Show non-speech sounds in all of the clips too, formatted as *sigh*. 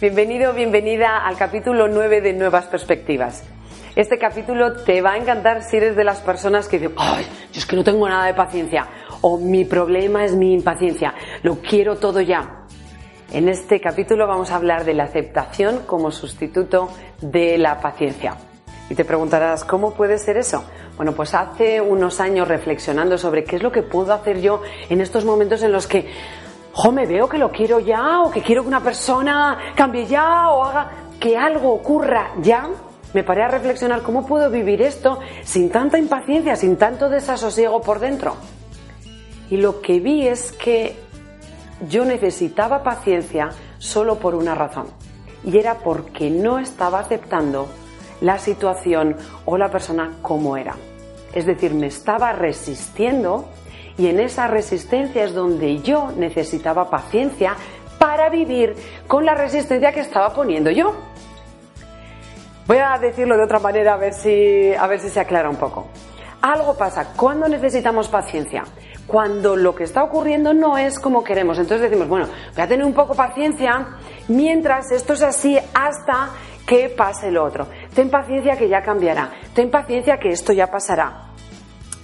Bienvenido, bienvenida al capítulo 9 de Nuevas Perspectivas. Este capítulo te va a encantar si eres de las personas que dicen, ay, yo es que no tengo nada de paciencia, o mi problema es mi impaciencia, lo quiero todo ya. En este capítulo vamos a hablar de la aceptación como sustituto de la paciencia. Y te preguntarás, ¿cómo puede ser eso? Bueno, pues hace unos años reflexionando sobre qué es lo que puedo hacer yo en estos momentos en los que jo, me veo que lo quiero ya, o que quiero que una persona cambie ya, o haga que algo ocurra ya, me paré a reflexionar cómo puedo vivir esto sin tanta impaciencia, sin tanto desasosiego por dentro. Y lo que vi es que yo necesitaba paciencia solo por una razón. Y era porque no estaba aceptando la situación o la persona como era. Es decir, me estaba resistiendo y en esa resistencia es donde yo necesitaba paciencia para vivir con la resistencia que estaba poniendo yo. Voy a decirlo de otra manera a ver si, a ver si se aclara un poco. Algo pasa. ¿Cuándo necesitamos paciencia? Cuando lo que está ocurriendo no es como queremos. Entonces decimos, bueno, voy a tener un poco paciencia mientras esto es así hasta que pase lo otro. Ten paciencia que ya cambiará. Ten paciencia que esto ya pasará.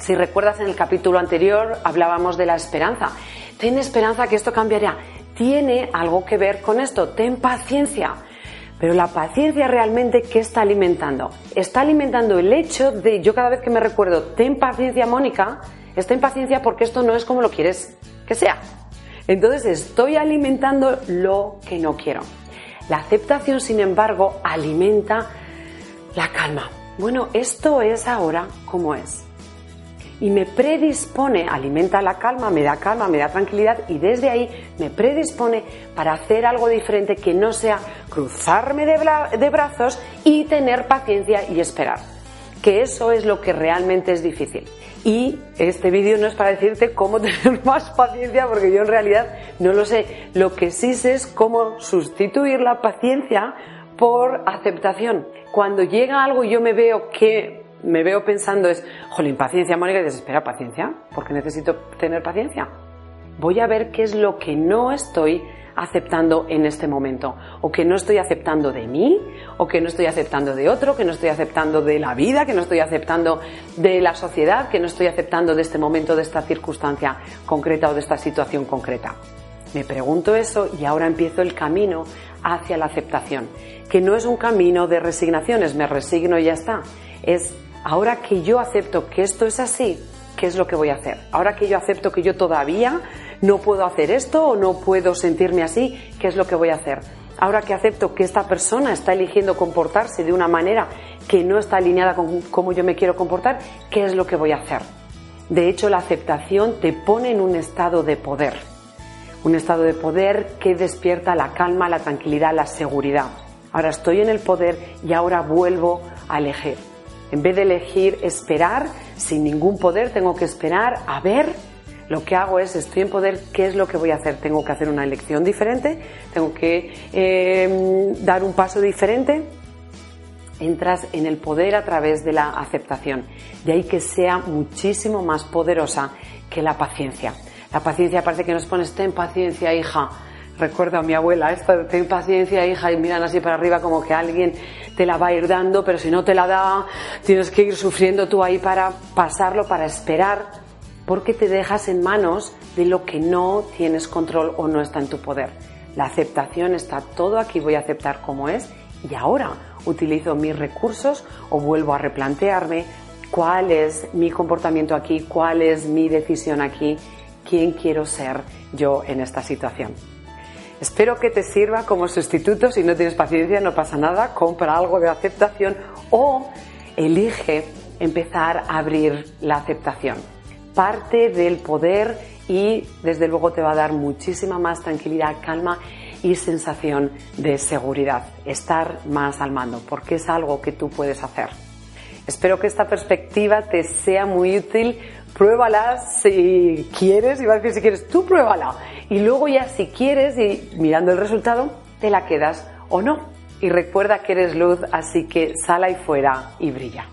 Si recuerdas en el capítulo anterior hablábamos de la esperanza. Ten esperanza que esto cambiará. Tiene algo que ver con esto. Ten paciencia. Pero la paciencia realmente, ¿qué está alimentando? Está alimentando el hecho de, yo cada vez que me recuerdo, ten paciencia, Mónica, está en paciencia porque esto no es como lo quieres que sea. Entonces estoy alimentando lo que no quiero. La aceptación, sin embargo, alimenta la calma. Bueno, esto es ahora como es y me predispone, alimenta la calma, me da calma, me da tranquilidad y desde ahí me predispone para hacer algo diferente que no sea cruzarme de, brazos y tener paciencia y esperar. Que eso es lo que realmente es difícil. Y este vídeo no es para decirte cómo *laughs* tener más paciencia, porque yo en realidad no lo sé. Lo que sí sé es cómo sustituir la paciencia por aceptación. Cuando llega algo y yo me veo que me veo pensando es, jolín, paciencia, Mónica, y desespera paciencia, porque necesito tener paciencia. Voy a ver qué es lo que no estoy aceptando en este momento, o que no estoy aceptando de mí, o que no estoy aceptando de otro, que no estoy aceptando de la vida, que no estoy aceptando de la sociedad, que no estoy aceptando de este momento, de esta circunstancia concreta o de esta situación concreta. Me pregunto eso y ahora empiezo el camino hacia la aceptación, que no es un camino de resignaciones, me resigno y ya está, es ahora que yo acepto que esto es así, ¿qué es lo que voy a hacer? Ahora que yo acepto que yo todavía no puedo hacer esto o no puedo sentirme así, ¿qué es lo que voy a hacer? Ahora que acepto que esta persona está eligiendo comportarse de una manera que no está alineada con cómo yo me quiero comportar, ¿qué es lo que voy a hacer? De hecho, la aceptación te pone en un estado de poder, un estado de poder que despierta la calma, la tranquilidad, la seguridad. Ahora estoy en el poder y ahora vuelvo a elegir. En vez de elegir esperar sin ningún poder, tengo que esperar a ver. Lo que hago es, estoy en poder, ¿qué es lo que voy a hacer? Tengo que hacer una elección diferente, tengo que em, dar un paso diferente. Entras en el poder a través de la aceptación. De ahí que sea muchísimo más poderosa que la paciencia. La paciencia parece que nos pones, ten paciencia, hija Recuerdo a mi abuela, esta, ten paciencia, hija, y miran así para arriba como que alguien te la va a ir dando, pero si no te la da, tienes que ir sufriendo tú ahí para pasarlo, para esperar, porque te dejas en manos de lo que no tienes control o no está en tu poder. La aceptación está todo aquí, voy a aceptar como es y ahora utilizo mis recursos o vuelvo a replantearme cuál es mi comportamiento aquí, cuál es mi decisión aquí, quién quiero ser yo en esta situación. Espero que te sirva como sustituto. Si no tienes paciencia, no pasa nada. Compra algo de aceptación o elige empezar a abrir la aceptación. Parte del poder y desde luego te va a dar muchísima más tranquilidad, calma y sensación de seguridad. Estar más al mando, porque es algo que tú puedes hacer. Espero que esta perspectiva te sea muy útil. Pruébala si quieres, va a decir si quieres, tú pruébala y luego ya si quieres y mirando el resultado, te la quedas o no. Y recuerda que eres luz, así que sal ahí fuera y brilla.